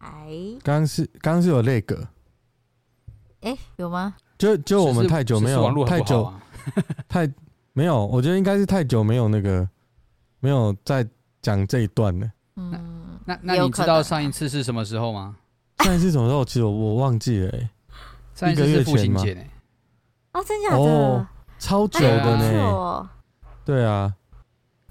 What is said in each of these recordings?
哎，刚是刚是有那个，哎，有吗？就就我们太久没有太久太没有，我觉得应该是太久没有那个没有再讲这一段了。嗯，那那你知道上一次是什么时候吗？上一次什么时候？其实我我忘记了、欸，上一次是父亲节呢。哦，真假的？哦，超久的呢、欸。对啊，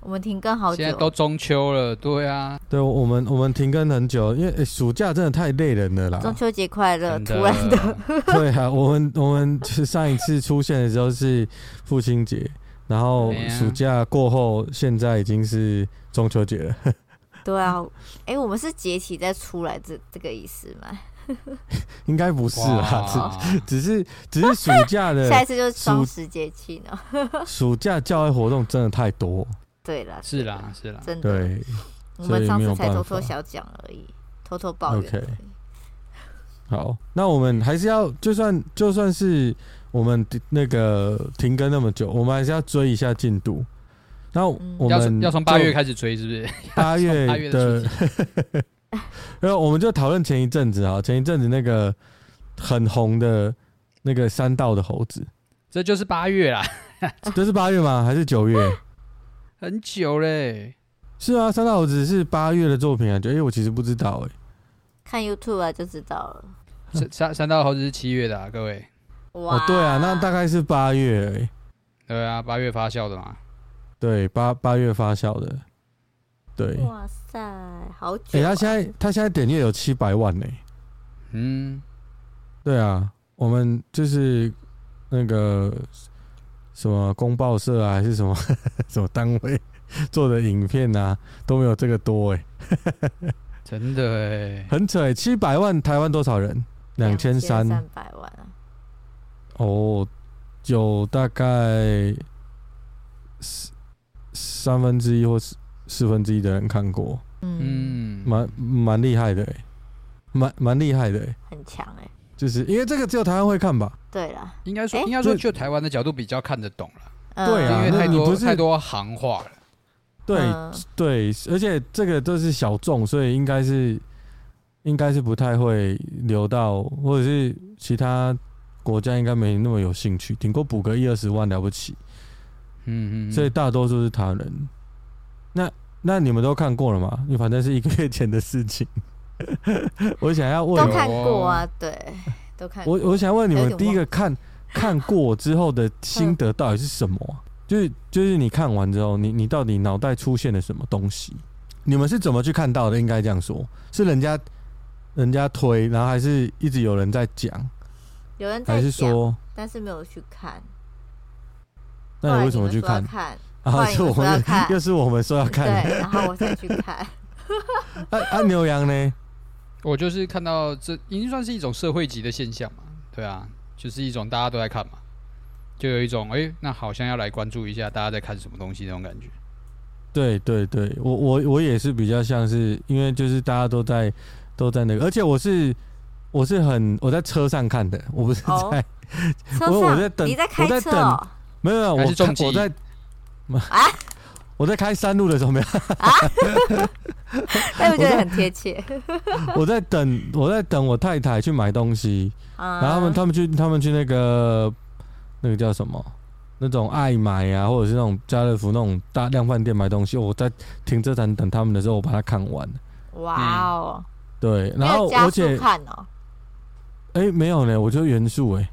我们停更好久，现在都中秋了。对啊，对，我们我们停更很久，因为、欸、暑假真的太累人了啦。中秋节快乐！突然的。对啊，我们我们上一次出现的时候是父亲节，然后暑假过后，现在已经是中秋节了。对啊，哎、欸，我们是节气再出来这这个意思吗？应该不是啊，只只是只是暑假的，下一次就是双十节气呢。暑假教育活动真的太多。对了，是啦，是啦，真的。对，我们上次才偷偷小讲而已，偷偷抱怨。OK。好，那我们还是要，就算就算是我们那个停更那么久，我们还是要追一下进度。然后我们要从八月开始追，是不是？八月的，然后我们就讨论前一阵子啊，前一阵子那个很红的那个山道的猴子，这就是八月啦。这是八月吗？还是九月？很久嘞。是啊，三道猴子是八月的作品啊。就哎，我其实不知道哎。看 YouTube 啊就知道了。三三道猴子是七月的啊，各位。哇。哦，对啊，那大概是八月哎。对啊，八月发酵的嘛。对，八八月发酵的，对。哇塞，好久、啊！哎、欸，他现在他现在点阅有七百万呢。嗯，对啊，我们就是那个什么公报社啊，还是什么 什么单位 做的影片啊，都没有这个多哎。真的哎，很扯，七百万台湾多少人？两千三。三百万啊。哦，有大概三分之一或四四分之一的人看过，嗯，蛮蛮厉害的、欸，蛮蛮厉害的、欸，很强哎、欸，就是因为这个只有台湾会看吧？对啦，应该说应该说就台湾的角度比较看得懂了，对啊，因为太多不是太多行话了，对、嗯、对，而且这个都是小众，所以应该是应该是不太会流到，或者是其他国家应该没那么有兴趣，顶多补个一二十万了不起。嗯嗯，所以大多数是他人。那那你们都看过了吗？你反正是一个月前的事情。我想要问，都看过啊，对，都看过。我我想问你们，第一个看看过之后的心得到底是什么？就是就是你看完之后，你你到底脑袋出现了什么东西？你们是怎么去看到的？应该这样说，是人家人家推，然后还是一直有人在讲？有人在，还是说，但是没有去看。那你为什么去看？看啊，是我们 又是我们说要看，对，然后我再去看。啊啊，牛羊呢？我就是看到这已经算是一种社会级的现象嘛，对啊，就是一种大家都在看嘛，就有一种哎、欸，那好像要来关注一下大家在看什么东西那种感觉。对对对，我我我也是比较像是，因为就是大家都在都在那个，而且我是我是很我在车上看的，我不是在、哦、我我在等你在开车、哦、我在等。没有没有，我我在啊，我在开山路的时候没有啊，但 我觉得很贴切。我在 等我在等我太太去买东西，然后他们他们去他们去那个那个叫什么那种爱买啊，或者是那种家乐福那种大量贩店买东西。我在停车场等他们的时候，我把它看完。哇哦，对，然后而且看哦，哎没有呢，我就元素哎。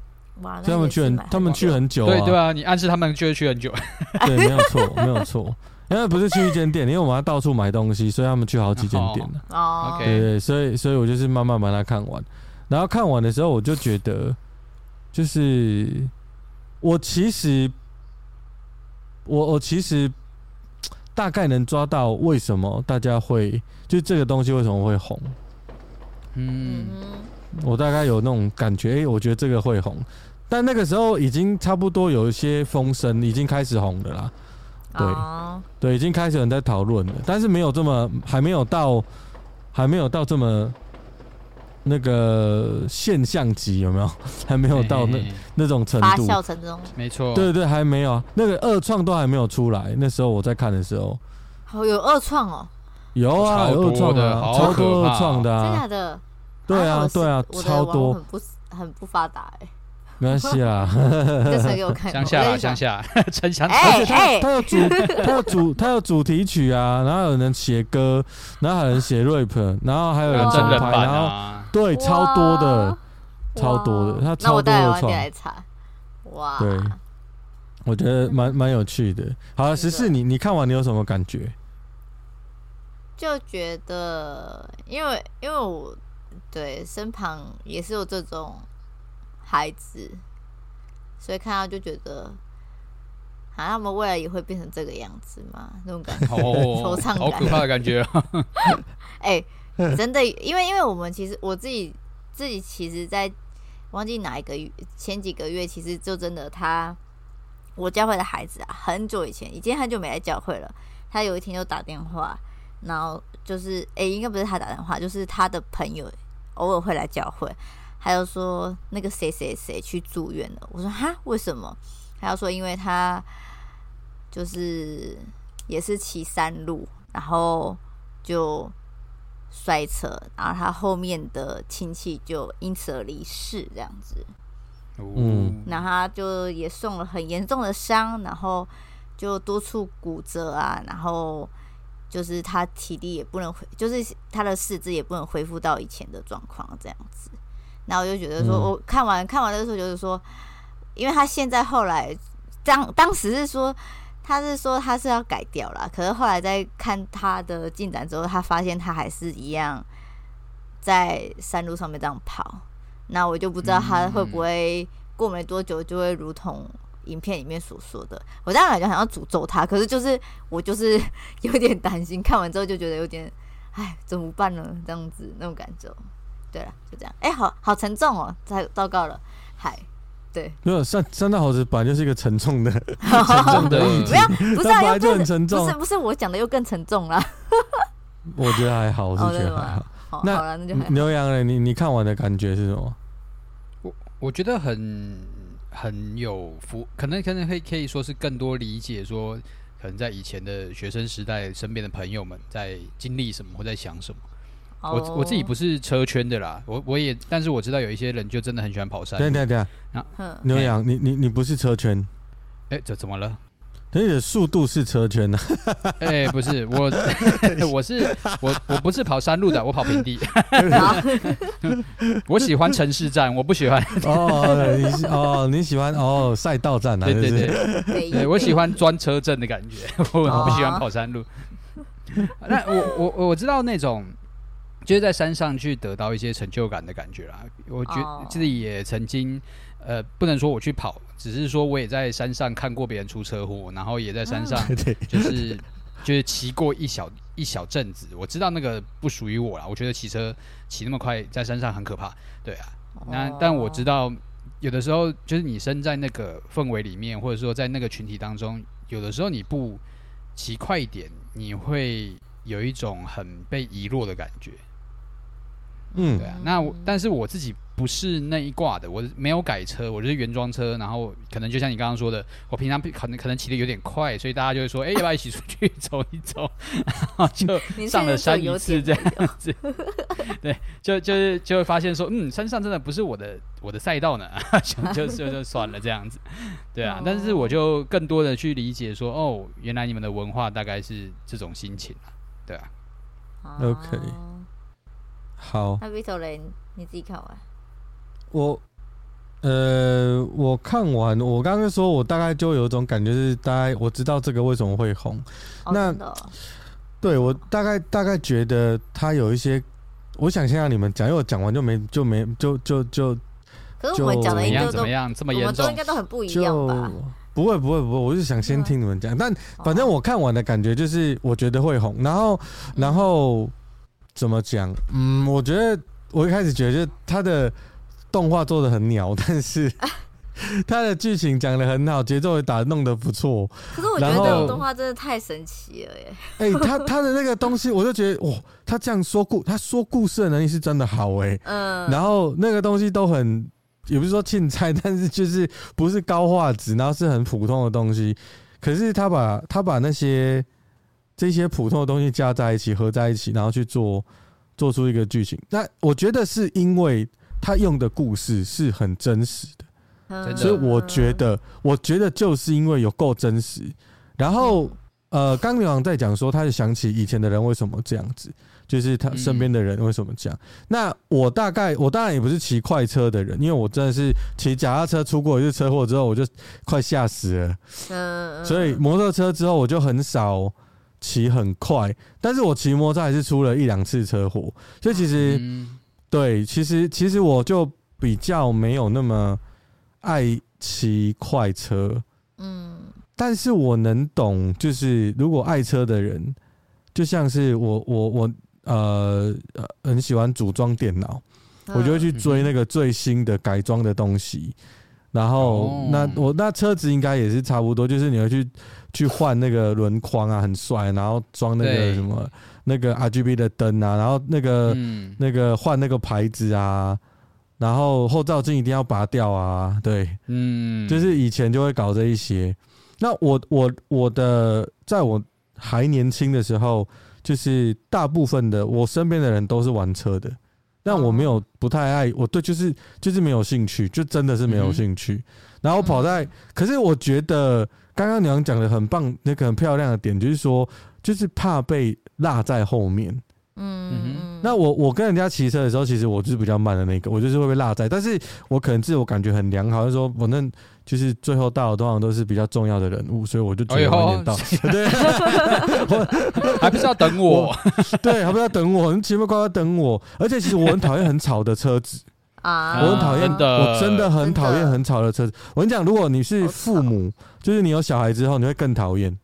他们去很，他们去很久啊。对对啊，你暗示他们就会去很久。对，没有错，没有错。因为不是去一间店，因为我们要到处买东西，所以他们去好几间店了。哦，对对对，所以所以我就是慢慢把它看完。然后看完的时候，我就觉得，就是我其实，我我其实大概能抓到为什么大家会就这个东西为什么会红。嗯，我大概有那种感觉，哎、欸，我觉得这个会红，但那个时候已经差不多有一些风声，已经开始红的啦。对、哦、对，已经开始有人在讨论了，但是没有这么，还没有到，还没有到这么那个现象级，有没有？还没有到那嘿嘿嘿。那种程度，发酵程度，没错，对对，还没有啊，那个二创都还没有出来，那时候我在看的时候，好有二创哦，有啊，有二创的，超多二创的，真的的，对啊，对啊，超多，很不很不发达哎。没关系啦，这给我看。乡下，乡下，城乡。而且他他有主，他有主，他有主题曲啊，然后有人写歌，然后还有人写 rap，然后还有人真人拍，然后对，超多的，超多的，他超多的创。哇，对，我觉得蛮蛮有趣的。好了，十四，你你看完你有什么感觉？就觉得，因为因为我对身旁也是有这种。孩子，所以看到就觉得，好像他们未来也会变成这个样子嘛，那种感觉，惆怅感，好可怕的感觉。哎、欸，真的，因为因为我们其实我自己自己其实，在忘记哪一个月前几个月，其实就真的他，我教会的孩子啊，很久以前已经很久没来教会了。他有一天就打电话，然后就是哎、欸，应该不是他打电话，就是他的朋友偶尔会来教会。还有说那个谁谁谁去住院了，我说哈，为什么？还要说因为他就是也是骑山路，然后就摔车，然后他后面的亲戚就因此而离世，这样子。嗯，然后他就也受了很严重的伤，然后就多处骨折啊，然后就是他体力也不能回，就是他的四肢也不能恢复到以前的状况，这样子。然后我就觉得说，我看完看完的时候，就是说，因为他现在后来当当时是说，他是说他是要改掉了，可是后来在看他的进展之后，他发现他还是一样在山路上面这样跑。那我就不知道他会不会过没多久就会如同影片里面所说的。我当然感觉好像诅咒他，可是就是我就是 有点担心，看完之后就觉得有点，哎，怎么办呢？这样子那种感觉。对了，就这样。哎、欸，好好沉重哦，太糟糕了。嗨，对，没有三三大猴子本来就是一个沉重的，沉重的议题。没有，不是啊，本来就很沉重。不是，不是我讲的又更沉重了。我觉得还好，我是觉得还好。好那好了，那就牛羊嘞，你你看完的感觉是什么？我我觉得很很有福，可能可能会可以说是更多理解，说可能在以前的学生时代，身边的朋友们在经历什么或在想什么。我我自己不是车圈的啦，我我也，但是我知道有一些人就真的很喜欢跑山。对对对，啊，牛羊，你你你不是车圈？哎，这怎么了？你的速度是车圈呢？哎，不是，我 我是我我不是跑山路的，我跑平地。我喜欢城市战，我不喜欢。哦，你哦你喜欢哦赛道战啊？对对对，对我喜欢专车阵的感觉，我不喜欢跑山路。那我我我知道那种。就是在山上去得到一些成就感的感觉啦。我觉自己也曾经，呃，不能说我去跑，只是说我也在山上看过别人出车祸，然后也在山上就是 就是骑过一小一小阵子。我知道那个不属于我啦。我觉得骑车骑那么快在山上很可怕，对啊。那但我知道有的时候就是你身在那个氛围里面，或者说在那个群体当中，有的时候你不骑快一点，你会有一种很被遗落的感觉。嗯，对啊，那我但是我自己不是那一挂的，我没有改车，我就是原装车，然后可能就像你刚刚说的，我平常可能可能骑的有点快，所以大家就会说，哎、欸，要不要一起出去走一走？然后就上了山一次这样子，对，就就是就会发现说，嗯，山上真的不是我的我的赛道呢，就就就算了这样子，对啊，但是我就更多的去理解说，哦，原来你们的文化大概是这种心情啊，对啊，OK。好，那 Vito 嘞，你自己看完？我，呃，我看完，我刚刚说，我大概就有一种感觉是，大概我知道这个为什么会红。哦、那，哦、对我大概大概觉得他有一些，我想先让你们讲，因为我讲完就没就没就就就。可是我们讲的应该都怎么样？这么严重？应该都很不一样吧？不会不会不会，我是想先听你们讲。但反正我看完的感觉就是，我觉得会红。然后然后。怎么讲？嗯，我觉得我一开始觉得他的动画做的很鸟，但是。他的剧情讲的很好，节奏也打弄得不错。可是我觉得这种动画真的太神奇了耶！哎、欸，他他的那个东西，我就觉得哇，他这样说故，他说故事的能力是真的好哎。嗯。然后那个东西都很，也不是说竞猜，但是就是不是高画质，然后是很普通的东西。可是他把他把那些这些普通的东西加在一起，合在一起，然后去做做出一个剧情。那我觉得是因为他用的故事是很真实的。所以我觉得，我觉得就是因为有够真实，然后呃，刚牛郎在讲说，他就想起以前的人为什么这样子，就是他身边的人为什么这样。那我大概，我当然也不是骑快车的人，因为我真的是骑脚踏车出过一次车祸之后，我就快吓死了。嗯所以摩托车之后我就很少骑很快，但是我骑摩托车还是出了一两次车祸。所以其实，对，其实其实我就比较没有那么。爱骑快车，嗯，但是我能懂，就是如果爱车的人，就像是我，我，我，呃，很喜欢组装电脑，我就会去追那个最新的改装的东西。然后，那我那车子应该也是差不多，就是你会去去换那个轮框啊，很帅，然后装那个什么那个 RGB 的灯啊，然后那个那个换那个牌子啊。然后后照镜一定要拔掉啊，对，嗯，就是以前就会搞这一些。那我我我的，在我还年轻的时候，就是大部分的我身边的人都是玩车的，但我没有不太爱，我对就是就是没有兴趣，就真的是没有兴趣。然后跑在，可是我觉得刚刚娘讲的很棒，那个很漂亮的点就是说，就是怕被落在后面。嗯嗯，那我我跟人家骑车的时候，其实我就是比较慢的那个，我就是会被落在，但是我可能自我感觉很良好，就是说反正就是最后到的通常都是比较重要的人物，所以我就觉得晚点到，哎、对，还不是要等我，我对，还不是要等我，你前面乖乖等我，而且其实我很讨厌很吵的车子啊，我很讨厌的，我真的很讨厌很吵的车子。我跟你讲，如果你是父母，就是你有小孩之后，你会更讨厌。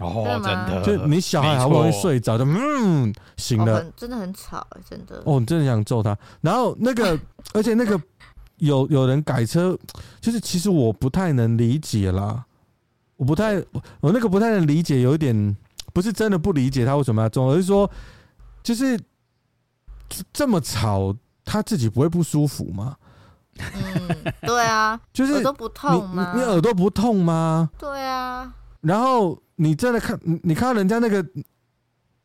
哦，真的，就你小孩好不容易睡着就，嗯，醒了，真的很吵，真的。哦，你真的想揍他。然后那个，而且那个有有人改车，就是其实我不太能理解啦，我不太，我那个不太能理解，有一点不是真的不理解他为什么要揍，而是说，就是这么吵，他自己不会不舒服吗？嗯，对啊，就是耳朵不痛吗？你耳朵不痛吗？对啊，然后。你真的看，你看到人家那个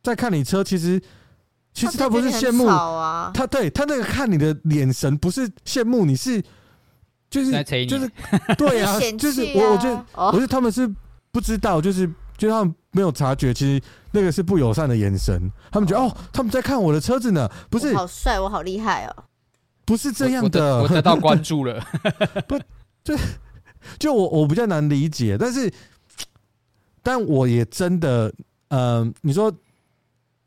在看你车，其实其实他不是羡慕啊，他对他那个看你的眼神不是羡慕，你是就是就是对 啊，就是我我觉得我觉得他们是不知道，就是就是他们没有察觉，其实那个是不友善的眼神，他们觉得哦，他们在看我的车子呢，不是好帅，我好厉害哦，不是这样的，我得到关注了，不就就我我比较难理解，但是。但我也真的，嗯、呃，你说，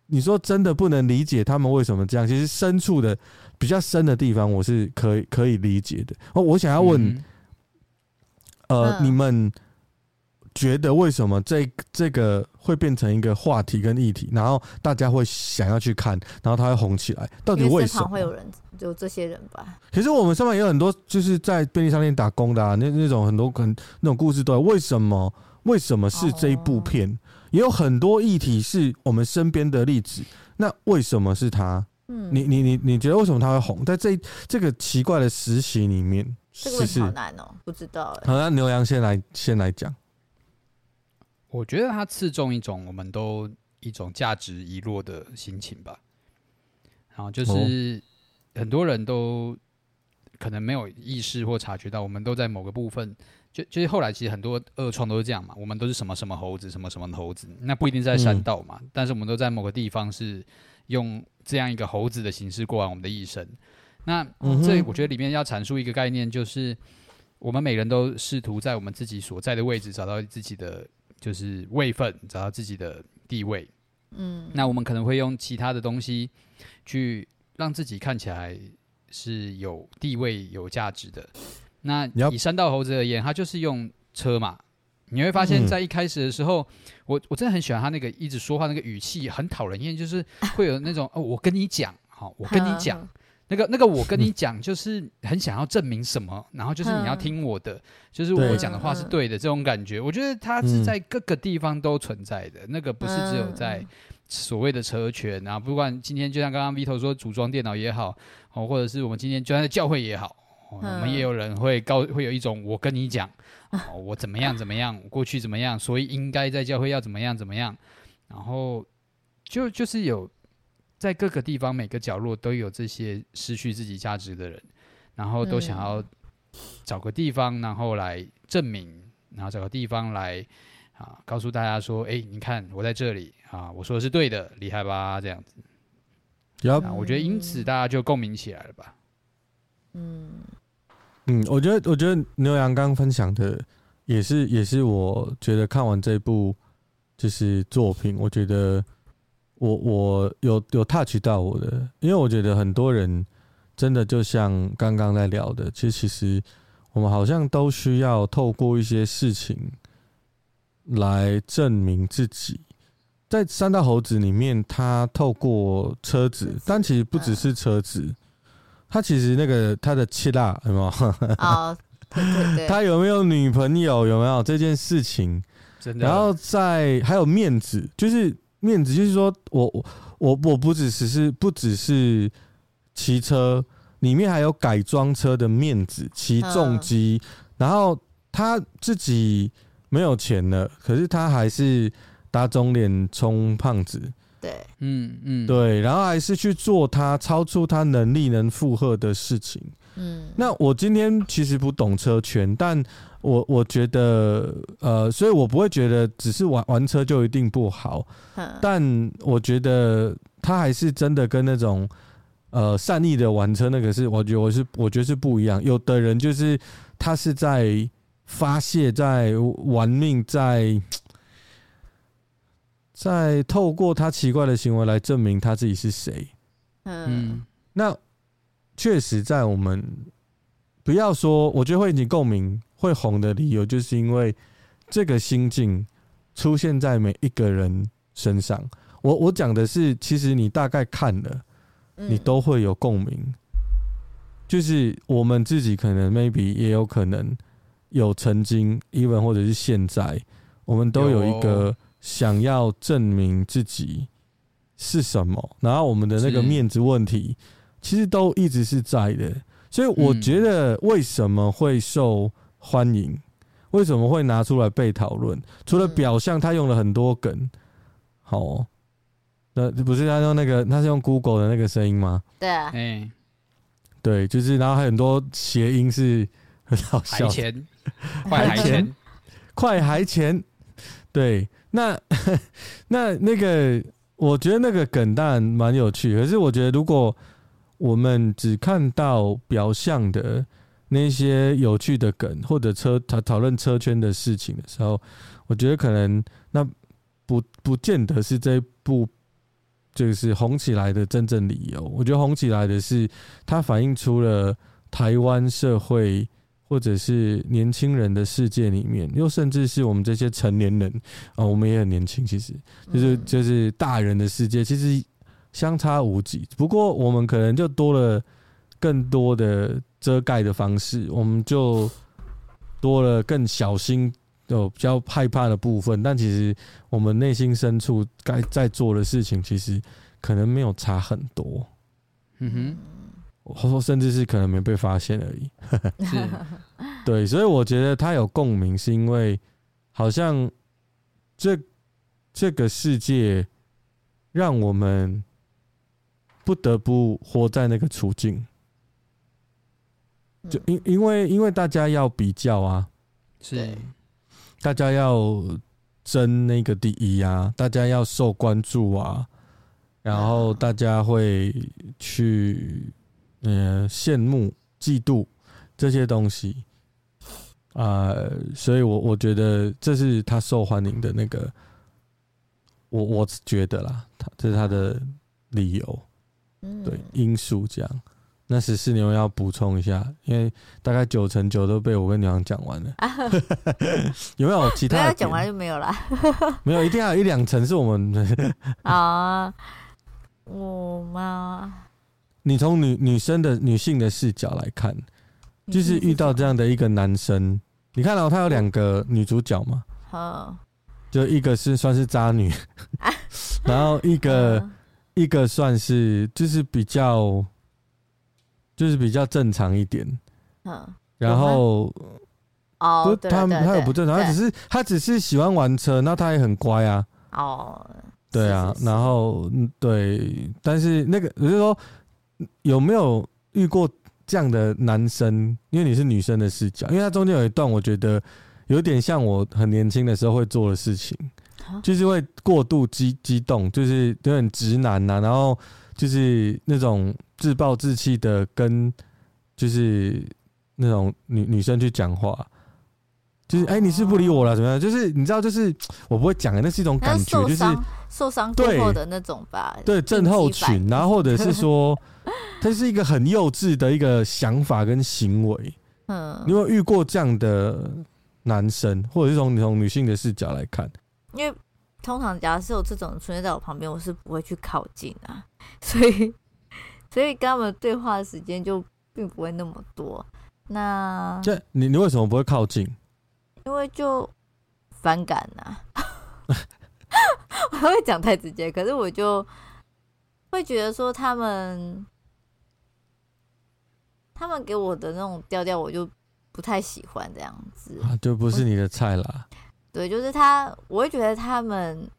你说真的不能理解他们为什么这样。其实深处的比较深的地方，我是可以可以理解的。哦，我想要问，嗯、呃，嗯、你们觉得为什么这这个会变成一个话题跟议题，然后大家会想要去看，然后它会红起来？到底为什么会有人就这些人吧？其实我们上面也有很多就是在便利商店打工的啊，那那种很多很那种故事都有。为什么？为什么是这一部片？哦、也有很多议题是我们身边的例子。那为什么是他？嗯，你你你你觉得为什么他会红？在这这个奇怪的实习里面，这个问题好难哦，不知道哎。好，那牛羊先来先来讲。我觉得它刺中一种我们都一种价值遗落的心情吧。然后就是很多人都可能没有意识或察觉到，我们都在某个部分。就就是后来其实很多二创都是这样嘛，我们都是什么什么猴子，什么什么猴子，那不一定在山道嘛，嗯、但是我们都在某个地方是用这样一个猴子的形式过完我们的一生。那、嗯、这我觉得里面要阐述一个概念，就是我们每人都试图在我们自己所在的位置找到自己的就是位分，找到自己的地位。嗯，那我们可能会用其他的东西去让自己看起来是有地位、有价值的。那以山道猴子而言，他就是用车嘛。你会发现在一开始的时候，嗯、我我真的很喜欢他那个一直说话那个语气，很讨人厌，就是会有那种哦，我跟你讲，好，我跟你讲，那个那个，我跟你讲，就是很想要证明什么，然后就是你要听我的，就是我讲的话是对的这种感觉。我觉得它是在各个地方都存在的，那个不是只有在所谓的车圈啊，不管今天就像刚刚 Vito 说组装电脑也好，哦，或者是我们今天就算在教会也好，我们也有人会告会有一种我跟你讲，我怎么样怎么样，过去怎么样，所以应该在教会要怎么样怎么样，然后就就是有。在各个地方，每个角落都有这些失去自己价值的人，然后都想要找个地方，然后来证明，然后找个地方来啊，告诉大家说：“哎，你看我在这里啊，我说的是对的，厉害吧？”这样子。有，我觉得因此大家就共鸣起来了吧。嗯嗯，我觉得，我觉得牛羊刚分享的也是，也是我觉得看完这部就是作品，我觉得。我我有有 touch 到我的，因为我觉得很多人真的就像刚刚在聊的，其实其实我们好像都需要透过一些事情来证明自己。在三大猴子里面，他透过车子，但其实不只是车子，他其实那个他的七辣有没有？哦，对对对，他有没有女朋友？有没有这件事情？然后在还有面子，就是。面子就是说我我我我不只是不只是骑车，里面还有改装车的面子，骑重机，然后他自己没有钱了，可是他还是打肿脸充胖子，对，嗯嗯，对，然后还是去做他超出他能力能负荷的事情，嗯，那我今天其实不懂车圈，但。我我觉得，呃，所以我不会觉得只是玩玩车就一定不好，但我觉得他还是真的跟那种呃善意的玩车那个是，我觉得我是我觉得是不一样。有的人就是他是在发泄，在玩命，在在透过他奇怪的行为来证明他自己是谁。嗯，那确实在我们不要说，我觉得会引起共鸣。会红的理由，就是因为这个心境出现在每一个人身上。我我讲的是，其实你大概看了，你都会有共鸣。就是我们自己可能 maybe 也有可能有曾经，even 或者是现在，我们都有一个想要证明自己是什么，然后我们的那个面子问题，其实都一直是在的。所以我觉得为什么会受欢迎，为什么会拿出来被讨论？除了表象，他用了很多梗。好、哦，那不是他用那个，他是用 Google 的那个声音吗？对啊，哎，对，就是，然后还有很多谐音是 很好笑。钱，快还钱，快还钱。对，那 那那个，我觉得那个梗当然蛮有趣，可是我觉得如果我们只看到表象的。那些有趣的梗，或者车讨讨论车圈的事情的时候，我觉得可能那不不见得是这部就是红起来的真正理由。我觉得红起来的是它反映出了台湾社会或者是年轻人的世界里面，又甚至是我们这些成年人啊，我们也很年轻，其实就是就是大人的世界，其实相差无几。不过我们可能就多了更多的。遮盖的方式，我们就多了更小心，有比较害怕的部分。但其实我们内心深处该在做的事情，其实可能没有差很多。嗯哼，或说甚至是可能没被发现而已。是，对，所以我觉得他有共鸣，是因为好像这这个世界让我们不得不活在那个处境。就因因为因为大家要比较啊，是，大家要争那个第一啊，大家要受关注啊，然后大家会去嗯羡慕、嫉妒这些东西。啊，所以我我觉得这是他受欢迎的那个，我我觉得啦，他这是他的理由，对因素这样。那十四牛要补充一下，因为大概九成九都被我跟牛羊讲完了。有没有 其他？讲完就没有了。没有，一定要有一两成是我们的。啊，我吗？你从女女生的女性的视角来看，就是遇到这样的一个男生，你看到他有两个女主角嘛？嗯，就一个是算是渣女，然后一个一个算是就是比较就是比较正常一点，嗯，然后哦，他他也不正常，他只是他只是喜欢玩车，那他也很乖啊，哦，对啊，然后对，但是那个我就说。有没有遇过这样的男生？因为你是女生的视角，因为他中间有一段，我觉得有点像我很年轻的时候会做的事情，就是会过度激激动，就是有点直男呐、啊，然后就是那种自暴自弃的跟就是那种女女生去讲话。就是哎、欸，你是不理我了，怎么样？就是你知道，就是我不会讲的，那是一种感觉，就是受伤过后的那种吧。对，症候群，然后或者是说，它是一个很幼稚的一个想法跟行为。嗯，你有没有遇过这样的男生，或者是从从女性的视角来看？因为通常假如是有这种出现在我旁边，我是不会去靠近啊，所以所以跟他们对话的时间就并不会那么多。那这你你为什么不会靠近？因为就反感呐、啊，我会讲太直接，可是我就会觉得说他们，他们给我的那种调调，我就不太喜欢这样子，啊，就不是你的菜啦。对，就是他，我会觉得他们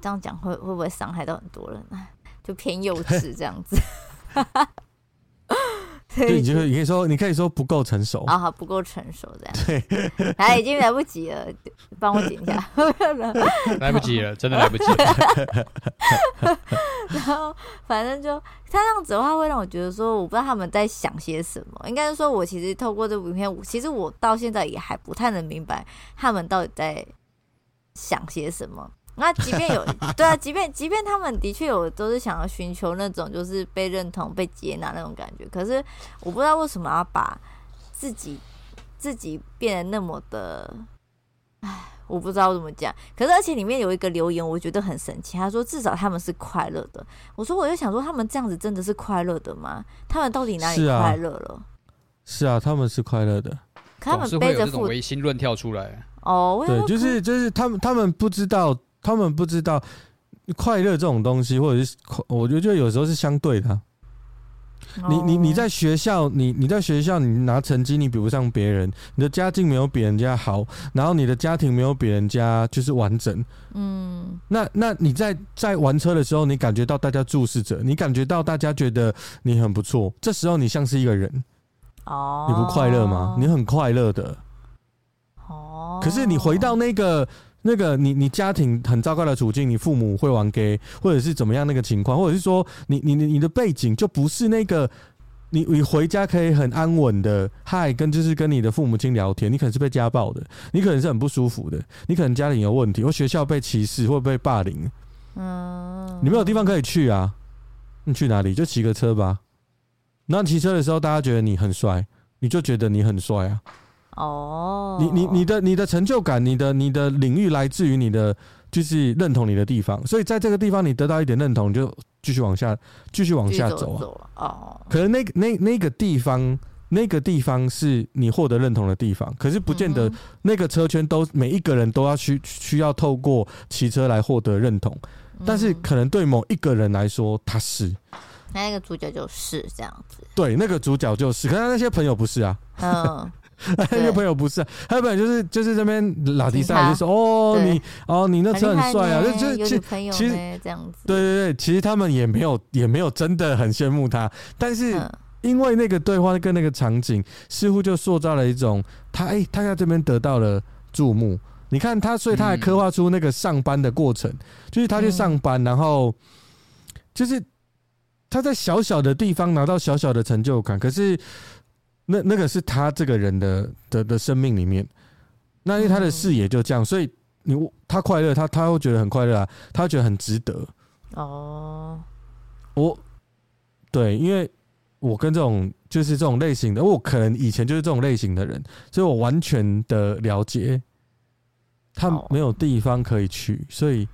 这样讲会会不会伤害到很多人呢？就偏幼稚这样子。对，你就你可以说，你可以说不够成熟啊，好，不够成熟这样。对，来，已经来不及了，帮我剪一下。来不及了，真的来不及了。然后，反正就他这样子的话，会让我觉得说，我不知道他们在想些什么。应该是说，我其实透过这部影片，其实我到现在也还不太能明白他们到底在想些什么。那即便有 对啊，即便即便他们的确有都是想要寻求那种就是被认同、被接纳那种感觉，可是我不知道为什么要把自己自己变得那么的，唉，我不知道怎么讲。可是而且里面有一个留言，我觉得很神奇，他说至少他们是快乐的。我说我就想说，他们这样子真的是快乐的吗？他们到底哪里快乐了？是啊，他们是快乐的。可他们背着负唯心论跳出来哦，对，就是就是他们他们不知道。他们不知道快乐这种东西，或者是我觉得有时候是相对的。你你你在学校，你你在学校，你拿成绩你比不上别人，你的家境没有比人家好，然后你的家庭没有比人家就是完整。嗯，那那你在在玩车的时候，你感觉到大家注视着，你感觉到大家觉得你很不错，这时候你像是一个人。哦，你不快乐吗？你很快乐的。哦，可是你回到那个。那个你你家庭很糟糕的处境，你父母会玩 gay，或者是怎么样那个情况，或者是说你你你你的背景就不是那个你你回家可以很安稳的嗨，跟就是跟你的父母亲聊天，你可能是被家暴的，你可能是很不舒服的，你可能家里有问题，或学校被歧视或被霸凌，嗯，你没有地方可以去啊，你去哪里？就骑个车吧。那骑车的时候，大家觉得你很帅，你就觉得你很帅啊。哦，你你你的你的成就感，你的你的领域来自于你的就是认同你的地方，所以在这个地方你得到一点认同，你就继续往下继续往下走啊。哦，可能那那那个地方那个地方是你获得认同的地方，可是不见得那个车圈都每一个人都要需需要透过骑车来获得认同，但是可能对某一个人来说他是，那个主角就是这样子，对，那个主角就是，可是他那些朋友不是啊，嗯。那个朋友不是、啊，他朋友就是就是这边老迪赛就说哦你哦你那车很帅啊，就就其其实这样子，对对对，其实他们也没有也没有真的很羡慕他，但是因为那个对话跟那个场景，似乎就塑造了一种他哎、欸、他在这边得到了注目，你看他，所以他还刻画出那个上班的过程，就是他去上班，然后就是他在小小的地方拿到小小的成就感，可是。那那个是他这个人的的的生命里面，那因为他的视野就这样，所以你他快乐，他他会觉得很快乐啊，他会觉得很值得。哦，我对，因为我跟这种就是这种类型的，我可能以前就是这种类型的人，所以我完全的了解，他没有地方可以去，所以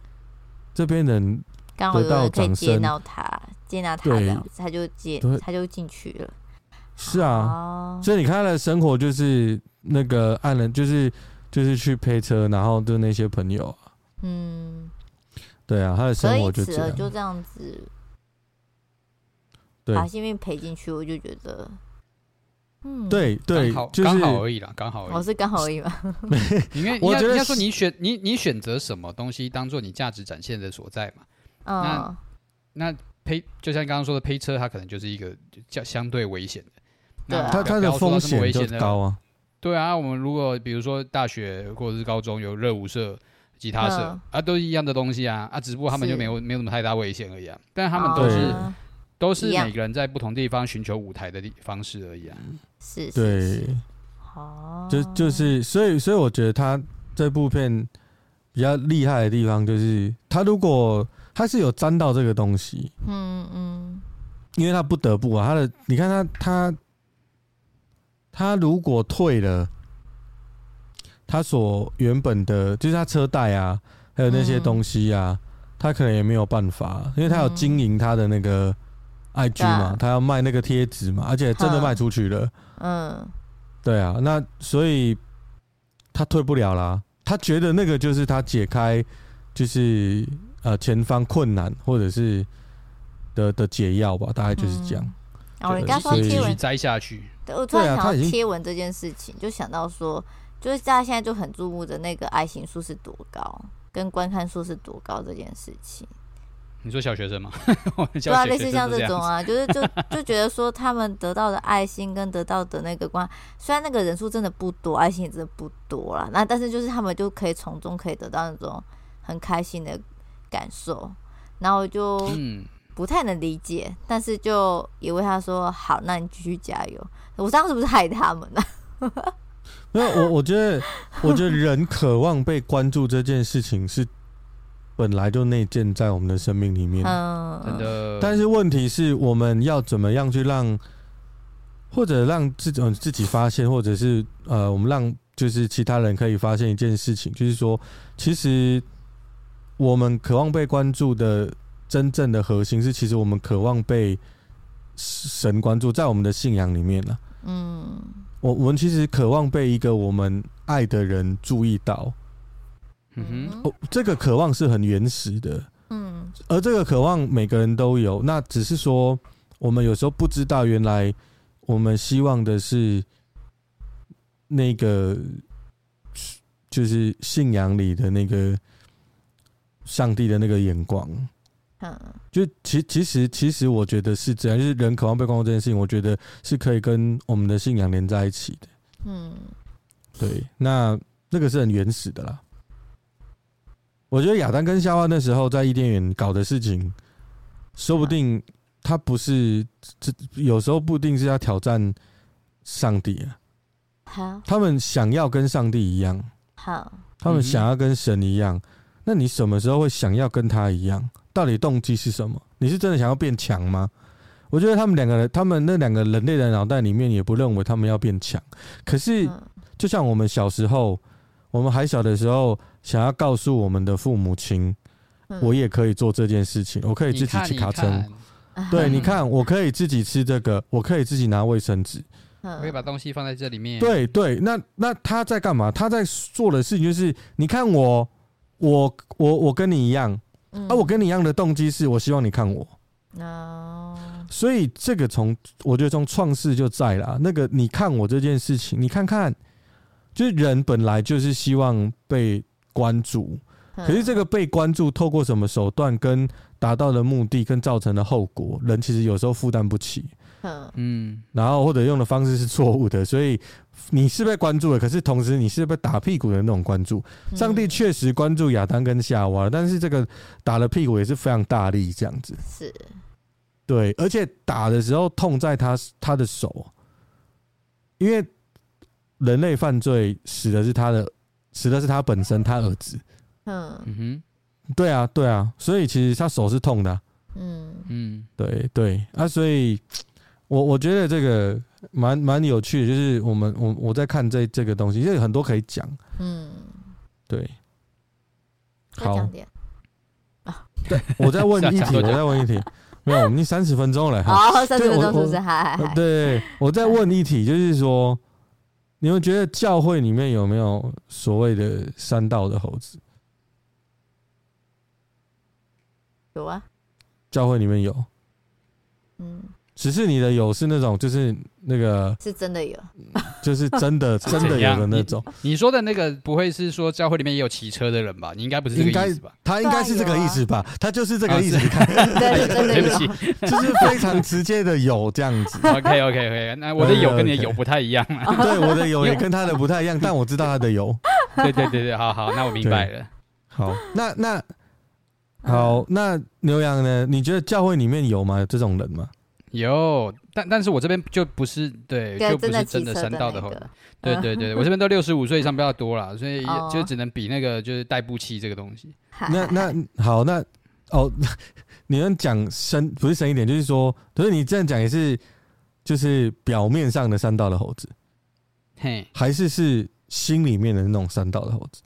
这边人得到掌声，接纳他这样子，他就接他就进去了。是啊，所以你看他的生活就是那个爱人，就是就是去配车，然后就那些朋友啊，嗯，对啊，他的生活就这样，就这样子，把性命赔进去，我就觉得，嗯，对对，就是刚好而已啦，刚好而已，我是刚好而已嘛。因为我觉得说你选你你选择什么东西当做你价值展现的所在嘛，那那配就像刚刚说的配车，它可能就是一个较相对危险的。对啊，他他的风险就高啊。对啊，我们如果比如说大学或者是高中有热舞社、吉他社、嗯、啊，都是一样的东西啊啊，只不过他们就没有没有什么太大危险而已啊。但他们都是、哦、都是每个人在不同地方寻求舞台的方式而已啊。是，是，对，哦，就就是，所以所以我觉得他这部片比较厉害的地方就是，他如果他是有沾到这个东西，嗯嗯，因为他不得不啊，他的你看他他。他如果退了，他所原本的，就是他车贷啊，还有那些东西啊，嗯、他可能也没有办法，因为他有经营他的那个 IG 嘛，嗯、他要卖那个贴纸嘛，而且真的卖出去了。嗯，对啊，那所以他退不了啦。他觉得那个就是他解开，就是呃前方困难或者是的的解药吧，大概就是这样。嗯、哦，人家说贴文摘下去。我突然想到贴文这件事情，就想到说，就是大家现在就很注目的那个爱心数是多高，跟观看数是多高这件事情。你说小学生吗？对啊，类似像这种啊，就是就就觉得说他们得到的爱心跟得到的那个观，虽然那个人数真的不多，爱心也真的不多啦，那但是就是他们就可以从中可以得到那种很开心的感受，然后就嗯。不太能理解，但是就也为他说好，那你继续加油。我当时不是害他们呢？没有，我我觉得，我觉得人渴望被关注这件事情是本来就内建在我们的生命里面，嗯，真的。但是问题是我们要怎么样去让，或者让自己自己发现，或者是呃，我们让就是其他人可以发现一件事情，就是说，其实我们渴望被关注的。真正的核心是，其实我们渴望被神关注，在我们的信仰里面呢。嗯，我我们其实渴望被一个我们爱的人注意到。嗯哼，哦，这个渴望是很原始的。嗯，而这个渴望每个人都有，那只是说我们有时候不知道，原来我们希望的是那个，就是信仰里的那个上帝的那个眼光。嗯，就其其实其实我觉得是这样，就是人渴望被关注这件事情，我觉得是可以跟我们的信仰连在一起的。嗯，对，那那个是很原始的啦。我觉得亚当跟夏娃那时候在伊甸园搞的事情，说不定他不是这有时候不一定是要挑战上帝啊。好，他们想要跟上帝一样。好，他们想要跟神一样。那你什么时候会想要跟他一样？到底动机是什么？你是真的想要变强吗？我觉得他们两个人，他们那两个人类的脑袋里面也不认为他们要变强。可是，就像我们小时候，我们还小的时候，想要告诉我们的父母亲，我也可以做这件事情，我可以自己骑卡车。对，你看，我可以自己吃这个，我可以自己拿卫生纸，我可以把东西放在这里面。对对，那那他在干嘛？他在做的事情就是，你看我，我我我跟你一样。啊、我跟你一样的动机是，我希望你看我。哦，所以这个从我觉得从创世就在了。那个你看我这件事情，你看看，就是人本来就是希望被关注，可是这个被关注透过什么手段跟达到的目的跟造成的后果，人其实有时候负担不起。嗯，然后或者用的方式是错误的，所以你是被关注了，可是同时你是被打屁股的那种关注。上帝确实关注亚当跟夏娃，但是这个打了屁股也是非常大力，这样子。是，对，而且打的时候痛在他他的手，因为人类犯罪死的是他的，死的是他本身，他儿子。嗯嗯哼，对啊对啊，所以其实他手是痛的啊。嗯嗯，对对啊，所以。我我觉得这个蛮蛮有趣的，就是我们我我在看这这个东西，因为很多可以讲。嗯，对。好。啊，对，我再问一 题，我再问一题，没有，我们已经三十分钟了。好，三十分钟是不是？对，我再问一题，就是说，你们觉得教会里面有没有所谓的三道的猴子？有啊，教会里面有。嗯。只是你的有是那种，就是那个是真的有，就是真的 真的有的那种你。你说的那个不会是说教会里面也有骑车的人吧？你应该不是这个意思吧？他应该是这个意思吧？他就是这个意思。你看，对，对不起，就是非常直接的有这样子。OK OK OK，那我的有跟你的有不太一样啊。对，我的有也跟他的不太一样，但我知道他的有。对对对对，好好，那我明白了。好，那那好，那牛羊呢？你觉得教会里面有吗？有这种人吗？有，但但是我这边就不是对，就不是真的山道的猴子。对对对，我这边都六十五岁以上比较多了，所以就只能比那个就是代步器这个东西。那那好，那哦，你能讲深不是深一点，就是说，可是你这样讲也是，就是表面上的山道的猴子，嘿，还是是心里面的那种山道的猴子？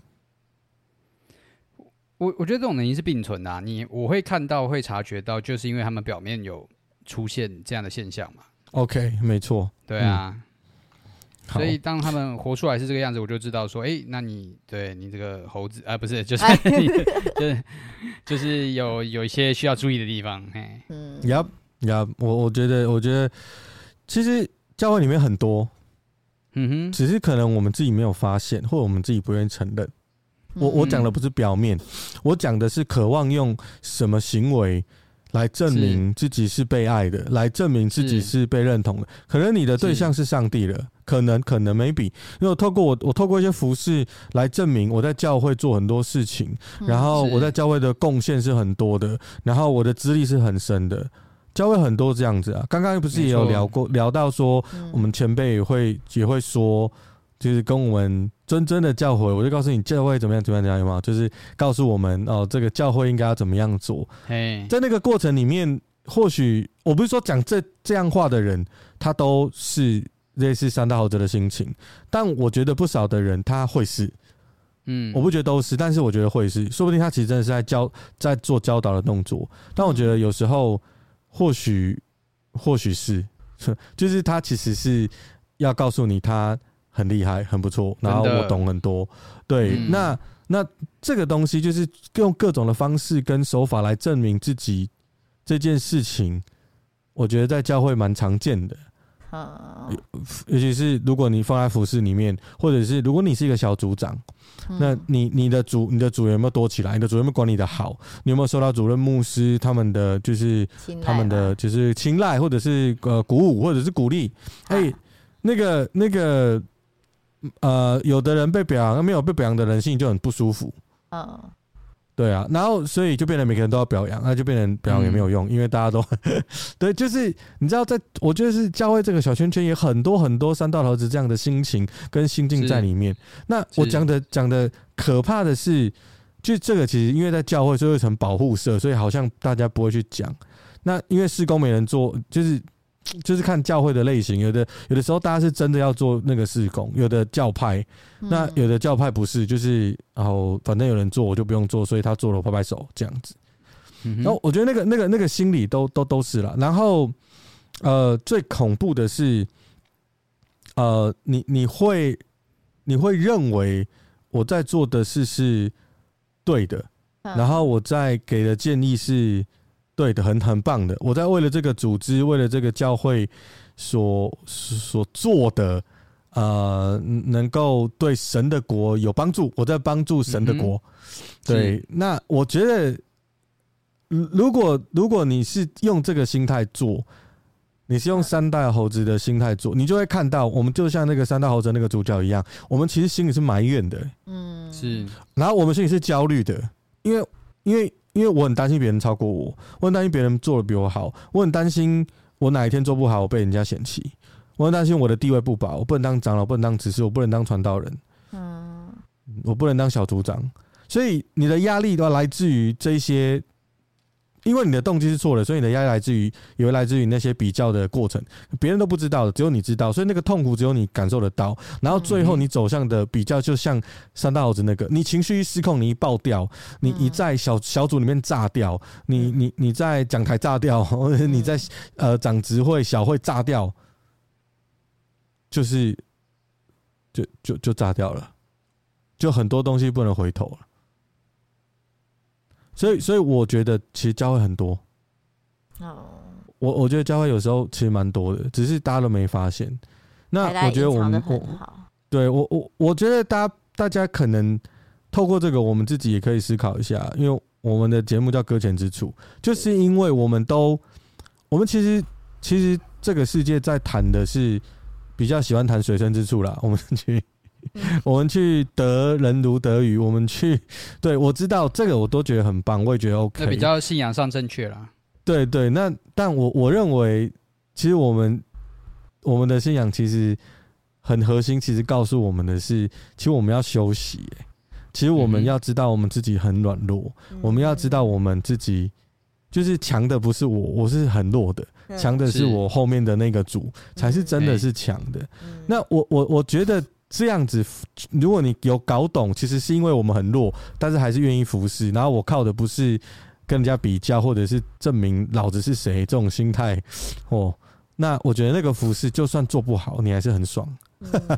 我我觉得这种能力是并存的啊，你我会看到会察觉到，就是因为他们表面有。出现这样的现象嘛？OK，没错，对啊，嗯、所以当他们活出来是这个样子，我就知道说，哎、欸，那你对你这个猴子啊，不是，就是 你就是就是有有一些需要注意的地方。嘿，嗯，呀呀，我我觉得，我觉得其实教会里面很多，嗯哼，只是可能我们自己没有发现，或者我们自己不愿意承认。我我讲的不是表面，我讲的是渴望用什么行为。来证明自己是被爱的，来证明自己是被认同的。可能你的对象是上帝了，可能可能 maybe，因为我透过我我透过一些服饰来证明我在教会做很多事情，然后我在教会的贡献是很多的，然后我的资历是很深的。教会很多这样子啊，刚刚不是也有聊过聊到说，我们前辈也会也会说。就是跟我们谆谆的教诲，我就告诉你教会怎么样怎么样怎么样，有没有？就是告诉我们哦，这个教会应该要怎么样做。在那个过程里面，或许我不是说讲这这样话的人，他都是类似三大猴子的心情，但我觉得不少的人他会是，嗯，我不觉得都是，但是我觉得会是，说不定他其实真的是在教，在做教导的动作。但我觉得有时候或许或许是，就是他其实是要告诉你他。很厉害，很不错。然后我懂很多，对。嗯、那那这个东西就是用各种的方式跟手法来证明自己这件事情，我觉得在教会蛮常见的。好，尤其是如果你放在服饰里面，或者是如果你是一个小组长，嗯、那你你的组你的组员有没有多起来？你的组员有没有管理的好？你有没有受到主任牧师他们的就是他们的就是青睐，或者是呃鼓舞，或者是鼓励？哎、欸，那个那个。呃，有的人被表扬，没有被表扬的人心里就很不舒服。嗯，对啊，然后所以就变成每个人都要表扬，那就变成表扬也没有用，嗯、因为大家都 对，就是你知道，在我觉得是教会这个小圈圈，也很多很多三道猴子这样的心情跟心境在里面。那我讲的讲的可怕的是，就这个其实因为在教会是一层保护色，所以好像大家不会去讲。那因为施工没人做，就是。就是看教会的类型，有的有的时候大家是真的要做那个事工，有的教派，那有的教派不是，就是然后反正有人做我就不用做，所以他做了我拍拍手这样子。然后我觉得那个那个那个心理都都都是了。然后呃，最恐怖的是，呃，你你会你会认为我在做的事是对的，然后我在给的建议是。对的，很很棒的。我在为了这个组织，为了这个教会所所做的，呃，能够对神的国有帮助。我在帮助神的国。嗯、对，那我觉得，如果如果你是用这个心态做，你是用三代猴子的心态做，你就会看到，我们就像那个三代猴子那个主角一样，我们其实心里是埋怨的。嗯，是。然后我们心里是焦虑的，因为因为。因为我很担心别人超过我，我很担心别人做的比我好，我很担心我哪一天做不好，我被人家嫌弃，我很担心我的地位不保，我不能当长老，不能当执事，我不能当传道人，嗯，我不能当小组长，所以你的压力都来自于这些因为你的动机是错的，所以你的压力来自于，也会来自于那些比较的过程，别人都不知道的，只有你知道，所以那个痛苦只有你感受得到。然后最后你走向的比较，就像三大猴子那个，你情绪一失控，你一爆掉，你一在小小组里面炸掉，你你你在讲台炸掉，或者你在呃长职会小会炸掉，就是就就就炸掉了，就很多东西不能回头了。所以，所以我觉得其实教会很多。哦，我我觉得教会有时候其实蛮多的，只是大家都没发现。那我觉得我们我对我我我觉得大家大家可能透过这个，我们自己也可以思考一下，因为我们的节目叫《搁浅之处》，就是因为我们都我们其实其实这个世界在谈的是比较喜欢谈水深之处啦，我们去。我们去得人如得鱼，我们去，对，我知道这个我都觉得很棒，我也觉得 OK，那比较信仰上正确啦。对对，那但我我认为，其实我们我们的信仰其实很核心，其实告诉我们的是，其实我们要休息。其实我们要知道我们自己很软弱，嗯、我们要知道我们自己就是强的不是我，我是很弱的，强的是我后面的那个主才是真的是强的。那我我我觉得。这样子，如果你有搞懂，其实是因为我们很弱，但是还是愿意服侍。然后我靠的不是跟人家比较，或者是证明老子是谁这种心态哦。那我觉得那个服侍就算做不好，你还是很爽。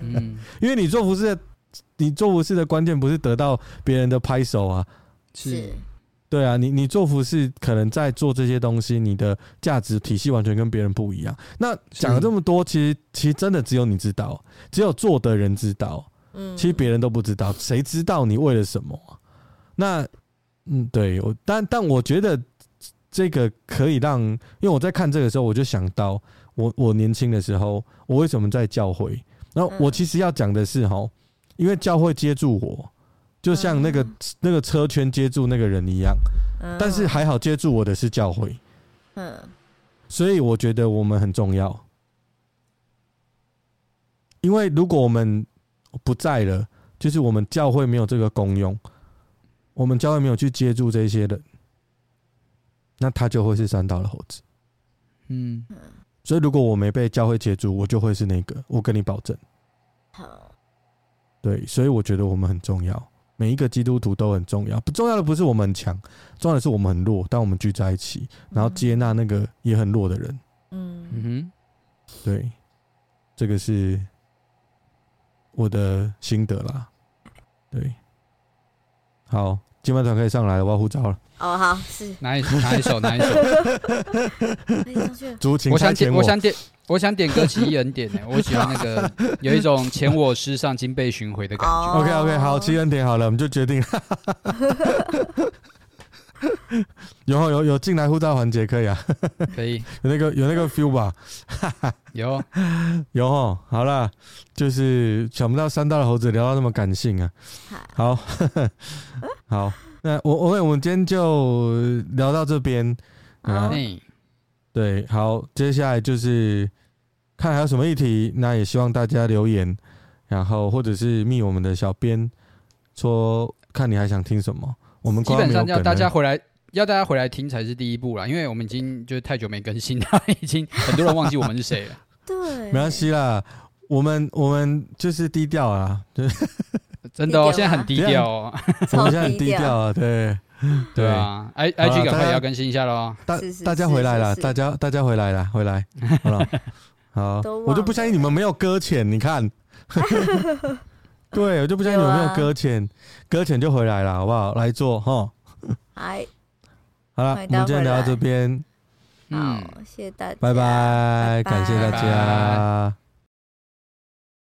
嗯，因为你做服侍的，你做服侍的关键不是得到别人的拍手啊，是。对啊，你你做服饰可能在做这些东西，你的价值体系完全跟别人不一样。那讲了这么多，其实其实真的只有你知道，只有做的人知道。嗯，其实别人都不知道，谁知道你为了什么？那嗯，对，我但但我觉得这个可以让，因为我在看这个时候，我就想到我我年轻的时候，我为什么在教会？然后我其实要讲的是哈，因为教会接住我。就像那个那个车圈接住那个人一样，但是还好接住我的是教会，嗯，所以我觉得我们很重要，因为如果我们不在了，就是我们教会没有这个功用，我们教会没有去接住这些人，那他就会是三道的猴子，嗯，所以如果我没被教会接住，我就会是那个，我跟你保证，好，对，所以我觉得我们很重要。每一个基督徒都很重要，不重要的不是我们很强，重要的是我们很弱。但我们聚在一起，然后接纳那个也很弱的人。嗯哼，对，这个是我的心得啦。对，好，金马团可以上来了，我要呼召了。哦，好，是哪一哪一首哪一首？竹琴，我想点，我想点。我想点歌奇异恩典呢，我喜欢那个有一种前我失丧今被寻回的感觉。OK OK，好，奇异恩典好了，我们就决定。有有有进来护照环节可以啊，可以 有那个有那个 feel 吧？有有哦，好了，就是想不到三大的猴子聊到那么感性啊。好，好，那我我我们今天就聊到这边。嗯，对，好，接下来就是。看还有什么议题，那也希望大家留言，然后或者是密我们的小编，说看你还想听什么。我们基本上要大家回来，要大家回来听才是第一步啦，因为我们已经就是太久没更新了，已经很多人忘记我们是谁了。对，没关系啦，我们我们就是低调啊，就是。真的哦，现在很低调哦，我们现在很低调啊，对。对啊，I I G 赶快也要更新一下 �a，大大家回来了，大家大家回来了，回来。好了。好，我就不相信你们没有搁浅。你看，对，我就不相信你们没有搁浅，搁浅就回来了，好不好？来做哈。嗨，好了，我们今天聊到这边，好，谢谢大家，拜拜，感谢大家。